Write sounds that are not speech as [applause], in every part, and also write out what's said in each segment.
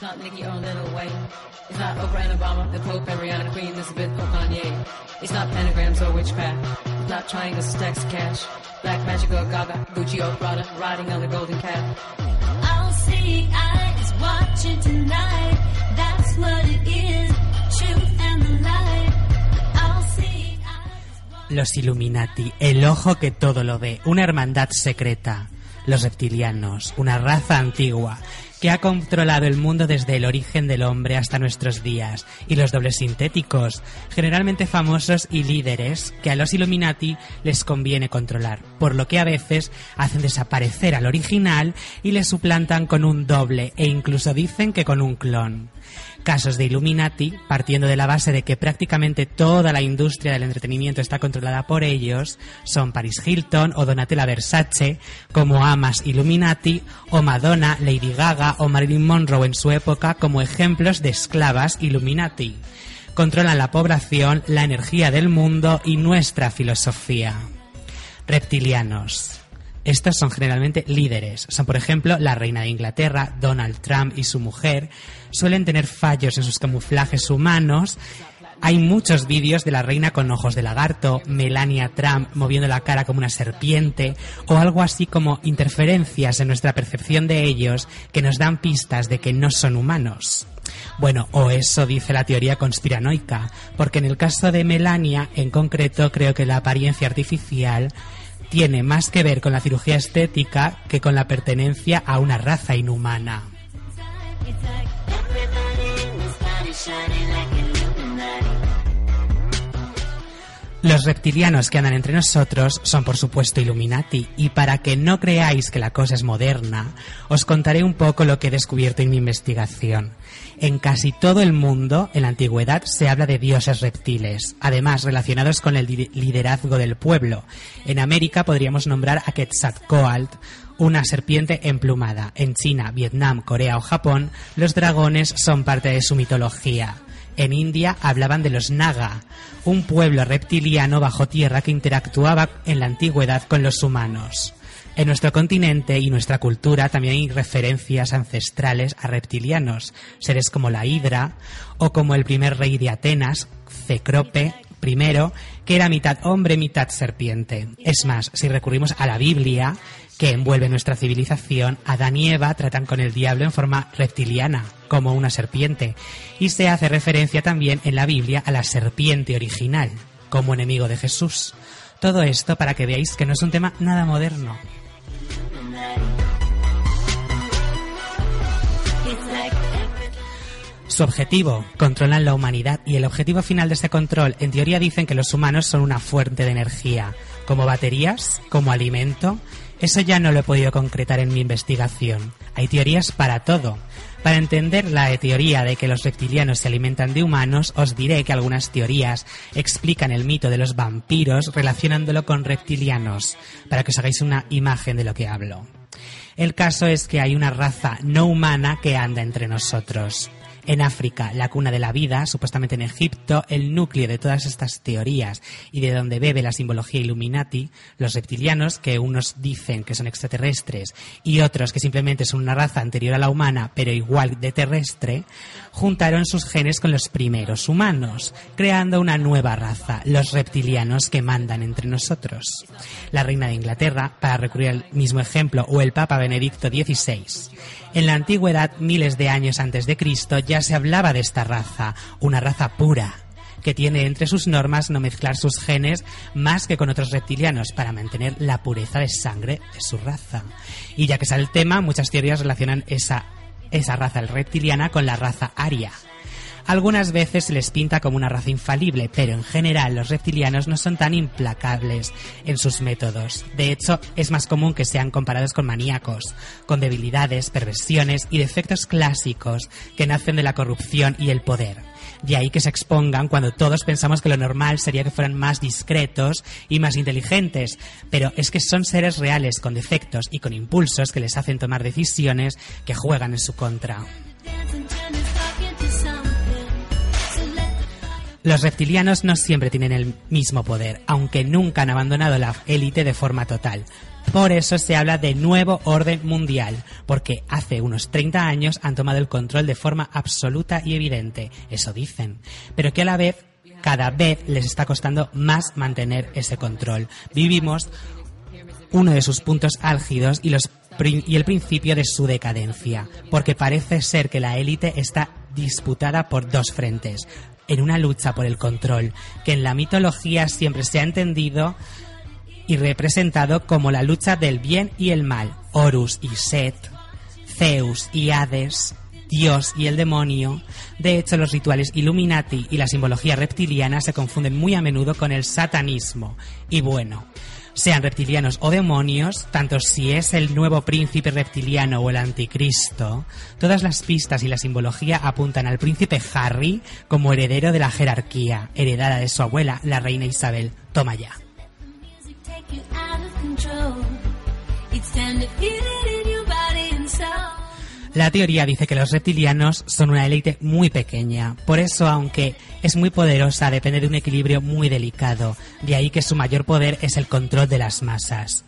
It's not Nikki or Lil Wayne. It's not Oprah and Obama, the Pope and Rihanna, Queen Elizabeth or Kanye. It's not pentagrams or witchcraft. It's not triangles, stacks cash. Black magic or Gaga, Gucci or Prada, riding on the golden cat. I'll see eyes watching tonight. That's what it is. Truth and the light. I'll see eyes. Los Illuminati, el ojo que todo lo ve, una hermandad secreta. Los reptilianos, una raza antigua que ha controlado el mundo desde el origen del hombre hasta nuestros días. Y los dobles sintéticos, generalmente famosos y líderes, que a los Illuminati les conviene controlar, por lo que a veces hacen desaparecer al original y le suplantan con un doble e incluso dicen que con un clon casos de Illuminati, partiendo de la base de que prácticamente toda la industria del entretenimiento está controlada por ellos, son Paris Hilton o Donatella Versace, como amas Illuminati, o Madonna, Lady Gaga o Marilyn Monroe en su época como ejemplos de esclavas Illuminati. Controlan la población, la energía del mundo y nuestra filosofía. Reptilianos. Estos son generalmente líderes. Son, por ejemplo, la reina de Inglaterra, Donald Trump y su mujer. Suelen tener fallos en sus camuflajes humanos. Hay muchos vídeos de la reina con ojos de lagarto, Melania Trump moviendo la cara como una serpiente, o algo así como interferencias en nuestra percepción de ellos que nos dan pistas de que no son humanos. Bueno, o eso dice la teoría conspiranoica, porque en el caso de Melania, en concreto, creo que la apariencia artificial tiene más que ver con la cirugía estética que con la pertenencia a una raza inhumana. Los reptilianos que andan entre nosotros son por supuesto Illuminati y para que no creáis que la cosa es moderna, os contaré un poco lo que he descubierto en mi investigación. En casi todo el mundo, en la antigüedad, se habla de dioses reptiles, además relacionados con el li- liderazgo del pueblo. En América podríamos nombrar a Quetzalcoatl, una serpiente emplumada. En China, Vietnam, Corea o Japón, los dragones son parte de su mitología. En India hablaban de los Naga, un pueblo reptiliano bajo tierra que interactuaba en la antigüedad con los humanos. En nuestro continente y nuestra cultura también hay referencias ancestrales a reptilianos, seres como la Hidra o como el primer rey de Atenas, Cecrope I, que era mitad hombre, mitad serpiente. Es más, si recurrimos a la Biblia, que envuelve nuestra civilización, Adán y Eva tratan con el diablo en forma reptiliana, como una serpiente, y se hace referencia también en la Biblia a la serpiente original, como enemigo de Jesús. Todo esto para que veáis que no es un tema nada moderno. Su objetivo, controlan la humanidad y el objetivo final de ese control, en teoría dicen que los humanos son una fuente de energía, como baterías, como alimento. Eso ya no lo he podido concretar en mi investigación. Hay teorías para todo. Para entender la teoría de que los reptilianos se alimentan de humanos, os diré que algunas teorías explican el mito de los vampiros relacionándolo con reptilianos, para que os hagáis una imagen de lo que hablo. El caso es que hay una raza no humana que anda entre nosotros. En África, la cuna de la vida, supuestamente en Egipto, el núcleo de todas estas teorías y de donde bebe la simbología Illuminati, los reptilianos, que unos dicen que son extraterrestres y otros que simplemente son una raza anterior a la humana, pero igual de terrestre, juntaron sus genes con los primeros humanos, creando una nueva raza, los reptilianos que mandan entre nosotros. La reina de Inglaterra, para recurrir al mismo ejemplo, o el Papa Benedicto XVI. En la antigüedad, miles de años antes de Cristo, ya se hablaba de esta raza, una raza pura, que tiene entre sus normas no mezclar sus genes más que con otros reptilianos para mantener la pureza de sangre de su raza. Y ya que sale el tema, muchas teorías relacionan esa, esa raza reptiliana con la raza aria. Algunas veces se les pinta como una raza infalible, pero en general los reptilianos no son tan implacables en sus métodos. De hecho, es más común que sean comparados con maníacos, con debilidades, perversiones y defectos clásicos que nacen de la corrupción y el poder. De ahí que se expongan cuando todos pensamos que lo normal sería que fueran más discretos y más inteligentes, pero es que son seres reales con defectos y con impulsos que les hacen tomar decisiones que juegan en su contra. Los reptilianos no siempre tienen el mismo poder, aunque nunca han abandonado la élite de forma total. Por eso se habla de nuevo orden mundial, porque hace unos 30 años han tomado el control de forma absoluta y evidente, eso dicen, pero que a la vez cada vez les está costando más mantener ese control. Vivimos uno de sus puntos álgidos y, el principio de su decadencia, porque parece ser que la élite está disputada por dos frentes, en una lucha por el control, que en la mitología siempre se ha entendido y representado como la lucha del bien y el mal, Horus y Set, Zeus y Hades, Dios y el demonio. De hecho, los rituales Illuminati y la simbología reptiliana se confunden muy a menudo con el satanismo. Y bueno, sean reptilianos o demonios, tanto si es el nuevo príncipe reptiliano o el anticristo, todas las pistas y la simbología apuntan al príncipe Harry como heredero de la jerarquía, heredada de su abuela, la reina Isabel. Toma ya. La teoría dice que los reptilianos son una élite muy pequeña, por eso aunque es muy poderosa depende de un equilibrio muy delicado, de ahí que su mayor poder es el control de las masas.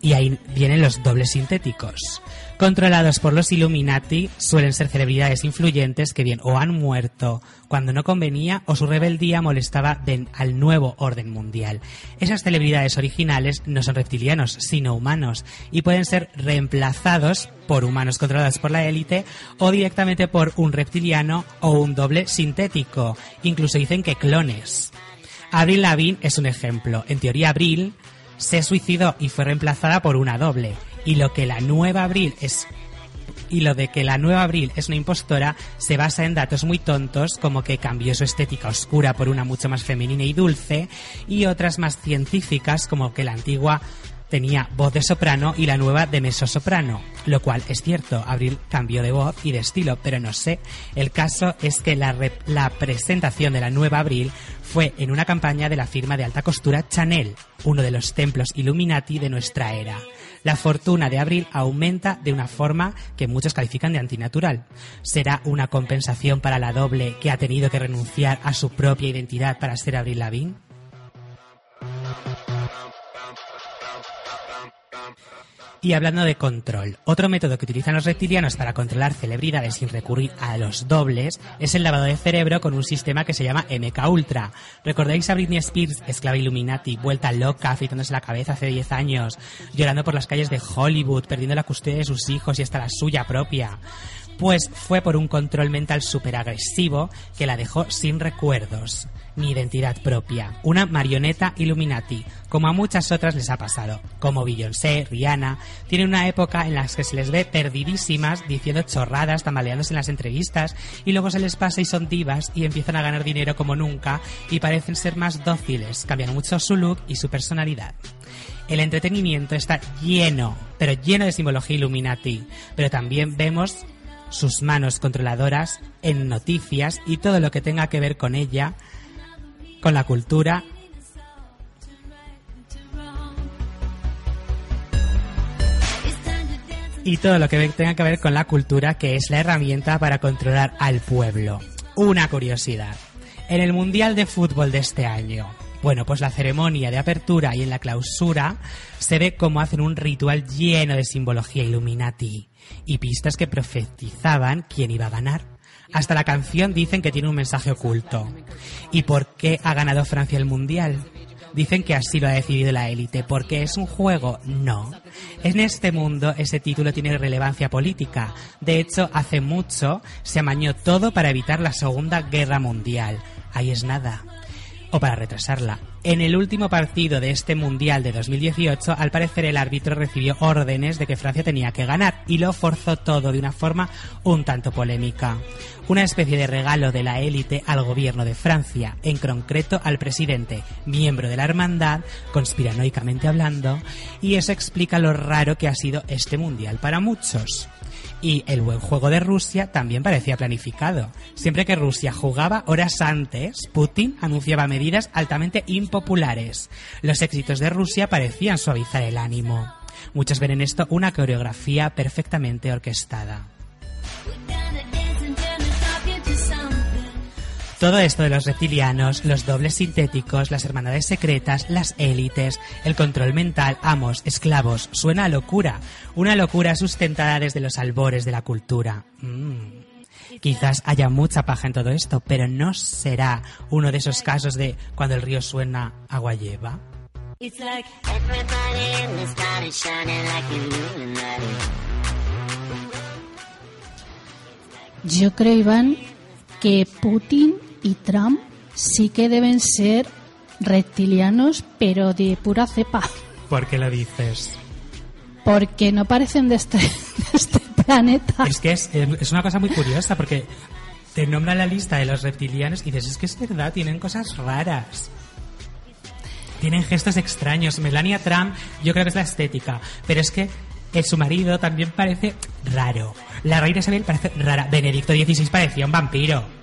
Y ahí vienen los dobles sintéticos. Controlados por los Illuminati, suelen ser celebridades influyentes que bien o han muerto cuando no convenía o su rebeldía molestaba al nuevo orden mundial. Esas celebridades originales no son reptilianos, sino humanos, y pueden ser reemplazados por humanos controlados por la élite o directamente por un reptiliano o un doble sintético. Incluso dicen que clones. Avril Lavigne es un ejemplo. En teoría, Avril se suicidó y fue reemplazada por una doble. Y lo que la nueva Avril es y lo de que la nueva Abril es una impostora se basa en datos muy tontos como que cambió su estética oscura por una mucho más femenina y dulce y otras más científicas como que la antigua tenía voz de soprano y la nueva de mezzosoprano, lo cual es cierto, Abril cambió de voz y de estilo, pero no sé. El caso es que la, la presentación de la nueva Abril fue en una campaña de la firma de alta costura Chanel, uno de los templos Illuminati de nuestra era. La fortuna de Abril aumenta de una forma que muchos califican de antinatural. ¿Será una compensación para la doble que ha tenido que renunciar a su propia identidad para ser Abril Lavigne? Y hablando de control, otro método que utilizan los reptilianos para controlar celebridades sin recurrir a los dobles es el lavado de cerebro con un sistema que se llama MK Ultra. ¿Recordáis a Britney Spears, esclava Illuminati, vuelta loca, afeitándose la cabeza hace 10 años, llorando por las calles de Hollywood, perdiendo la custodia de sus hijos y hasta la suya propia? Pues fue por un control mental súper agresivo que la dejó sin recuerdos ni identidad propia. Una marioneta Illuminati, como a muchas otras les ha pasado, como Beyoncé, Rihanna, tienen una época en la que se les ve perdidísimas, diciendo chorradas, tambaleándose en las entrevistas, y luego se les pasa y son divas y empiezan a ganar dinero como nunca y parecen ser más dóciles, cambian mucho su look y su personalidad. El entretenimiento está lleno, pero lleno de simbología Illuminati, pero también vemos sus manos controladoras en noticias y todo lo que tenga que ver con ella, con la cultura y todo lo que tenga que ver con la cultura, que es la herramienta para controlar al pueblo. Una curiosidad. En el Mundial de Fútbol de este año, bueno, pues la ceremonia de apertura y en la clausura se ve como hacen un ritual lleno de simbología Illuminati y pistas que profetizaban quién iba a ganar. Hasta la canción dicen que tiene un mensaje oculto. ¿Y por qué ha ganado Francia el Mundial? Dicen que así lo ha decidido la élite. ¿Porque es un juego? No. En este mundo ese título tiene relevancia política. De hecho, hace mucho se amañó todo para evitar la Segunda Guerra Mundial. Ahí es nada o para retrasarla. En el último partido de este Mundial de 2018, al parecer el árbitro recibió órdenes de que Francia tenía que ganar y lo forzó todo de una forma un tanto polémica. Una especie de regalo de la élite al gobierno de Francia, en concreto al presidente, miembro de la hermandad, conspiranoicamente hablando, y eso explica lo raro que ha sido este Mundial para muchos. Y el buen juego de Rusia también parecía planificado. Siempre que Rusia jugaba horas antes, Putin anunciaba medidas altamente impopulares. Los éxitos de Rusia parecían suavizar el ánimo. Muchos ven en esto una coreografía perfectamente orquestada. Todo esto de los reptilianos, los dobles sintéticos, las hermandades secretas, las élites, el control mental, amos, esclavos, suena a locura. Una locura sustentada desde los albores de la cultura. Mm. Quizás haya mucha paja en todo esto, pero no será uno de esos casos de cuando el río suena, agua lleva. It's like everybody in the sky is shining like Illuminati. Yo creo, Iván, que Putin y Trump sí que deben ser reptilianos, pero de pura cepa, ¿Por qué lo dices? porque no parecen de este, [laughs] de este planeta. Es que es, es una cosa muy curiosa porque te nombra la lista de los reptilianos y dices, es que es verdad, tienen cosas raras. Tienen gestos extraños. Melania Trump, yo creo que es la estética, pero es que eh, su marido también parece raro. La reina Isabel parece rara. Benedicto XVI parecía un vampiro.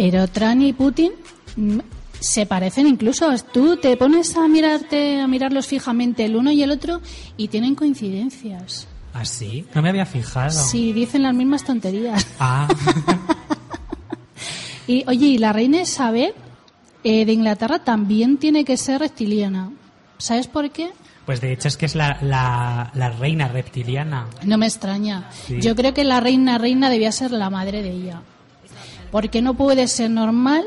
Pero Trump y Putin mm, se parecen incluso. Tú te pones a mirarte, a mirarlos fijamente el uno y el otro y tienen coincidencias. ¿Así? No me había fijado. Sí, dicen las mismas tonterías. Ah, [laughs] Y oye, y la reina Isabel eh, de Inglaterra también tiene que ser reptiliana. ¿Sabes por qué? pues de hecho es que es la, la, la reina reptiliana. No me extraña. Sí. Yo creo que la reina reina debía ser la madre de ella. Porque no puede ser normal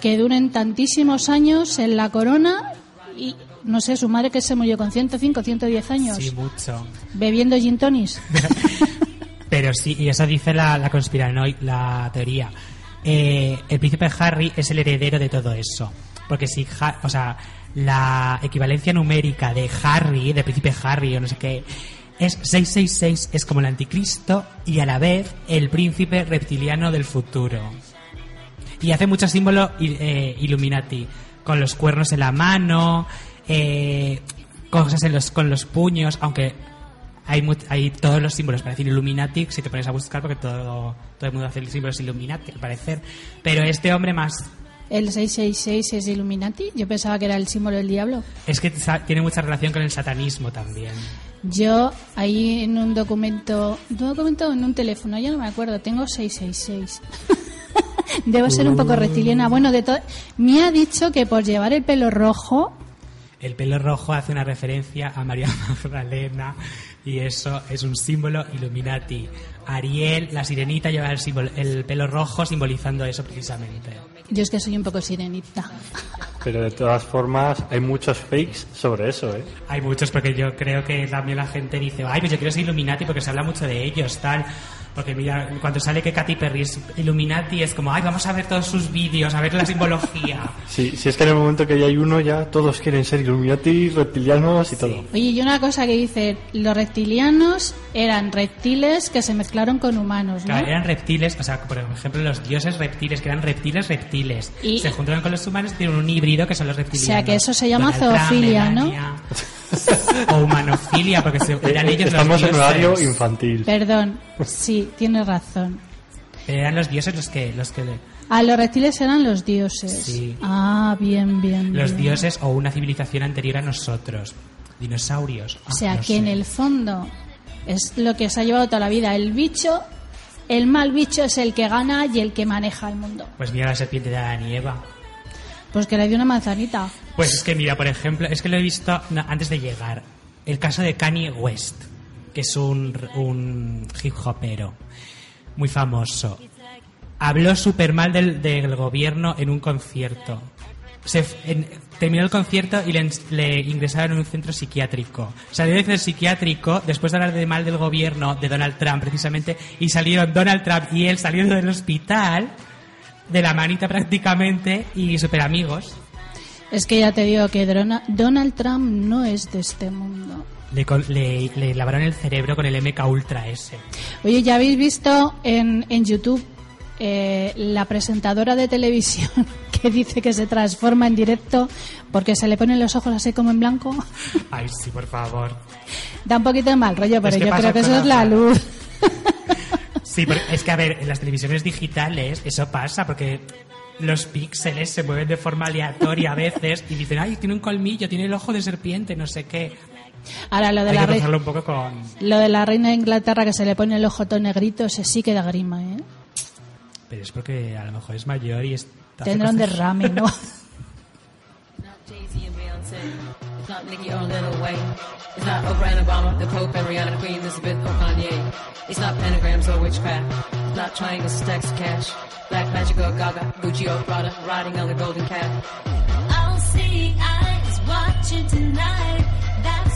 que duren tantísimos años en la corona y, no sé, su madre que se murió con 105, 110 años, Sí, mucho. bebiendo gin tonis. [laughs] Pero sí, y eso dice la, la conspiranoia, la teoría. Eh, el príncipe Harry es el heredero de todo eso. Porque si, Ha- o sea, la equivalencia numérica de Harry, de príncipe Harry o no sé qué, es 666, es como el anticristo y a la vez el príncipe reptiliano del futuro. Y hace mucho símbolo eh, Illuminati, con los cuernos en la mano, eh, cosas en los, con los puños, aunque hay, hay todos los símbolos para decir Illuminati, si te pones a buscar, porque todo, todo el mundo hace símbolos Illuminati, al parecer. Pero este hombre más, El 666 es Illuminati. Yo pensaba que era el símbolo del diablo. es que tiene mucha relación con el satanismo también. Yo ahí en un documento, un documento en un teléfono, ya no me acuerdo, tengo 666. [laughs] Debo ser un poco reptiliana. Bueno, de todo, me ha dicho que por llevar el pelo rojo, El pelo rojo hace una referencia a María [laughs] Magdalena y eso es un símbolo Illuminati. Ariel, la sirenita, lleva el, símbolo, el pelo rojo simbolizando eso precisamente. yo es que soy un poco sirenita. Pero de todas formas, hay muchos fakes sobre eso, ¿eh? Hay muchos porque yo creo que también la gente dice, ay, pues yo quiero ser Illuminati porque se habla mucho de ellos, tal. Porque mira, cuando sale que Katy Perry es Illuminati es como, ay, vamos a ver todos sus vídeos, a ver la simbología. [laughs] Sí, si es que en el momento que ya hay uno, ya todos quieren ser Illuminati, reptilianos y todo. Oye, y una cosa que dice, los reptilianos eran reptiles que se mezclaron con humanos, ¿no? Claro, eran reptiles, o sea, por ejemplo, los dioses reptiles, que eran reptiles reptiles. Y- se juntaron con los humanos y tienen un híbrido que son los reptilianos. O sea, que eso se llama Donald Trump, zoofilia, ¿no? Melania. [laughs] o humanofilia, porque se, eran Eh, ellos Estamos los en dioses. horario infantil. Perdón, sí, tienes razón. Pero eran los dioses los que... Los que Ah, los reptiles eran los dioses. Sí. Ah, bien, bien. los bien. dioses o una civilización anterior a nosotros. Dinosaurios. Ah, O sea, no que en el fondo es lo que se ha llevado toda la vida. El bicho, el mal bicho es el que gana y el que maneja el mundo. Pues mira la serpiente de Adán y Eva. Pues que le dio una manzanita. Pues es que mira, por ejemplo, es que lo he visto antes de llegar. El caso de Kanye West, que es un, un hip hopero muy famoso. Habló súper mal del, del gobierno en un concierto. Terminó el concierto y le, ingresaron en un centro psiquiátrico. Salió del centro psiquiátrico después de hablar de mal del gobierno de Donald Trump, precisamente, y salieron Donald Trump y él salieron del hospital de la manita prácticamente y súper amigos. Es que ya te digo que Donald Trump no es de este mundo. Le, le, le lavaron el cerebro con el MK Ultra S. Oye, ¿ya habéis visto en, en YouTube eh, la presentadora de televisión [laughs] que dice que se transforma en directo porque se le ponen los ojos así como en blanco? [laughs] Ay, sí, por favor. Da un poquito de mal rollo, pero yo creo que eso es la luz. [laughs] Sí, es que, a ver, en las televisiones digitales eso pasa porque los píxeles se mueven de forma aleatoria a veces y dicen, ay, tiene un colmillo, tiene el ojo de serpiente, no sé qué. Ahora, lo de, Hay la que rei- pasarlo un poco con... lo de la reina de Inglaterra que se le pone el ojo todo negrito, ese sí que da grima, ¿eh? Pero es porque a lo mejor es mayor y está... Tendrá un derrame, ¿no? [laughs] Not Jay-Z and Beyonce. It's not Nicki or Lil Wayne. It's not Oprah and Obama, the Pope and Rihanna, Queen Elizabeth or Kanye. It's not pentagrams or witchcraft. It's not triangle stacks of cash. Black magic or Gaga, Gucci or Prada, riding on the golden cat. All seeing eyes watching tonight.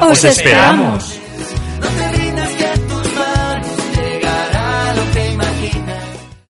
¡Os esperamos!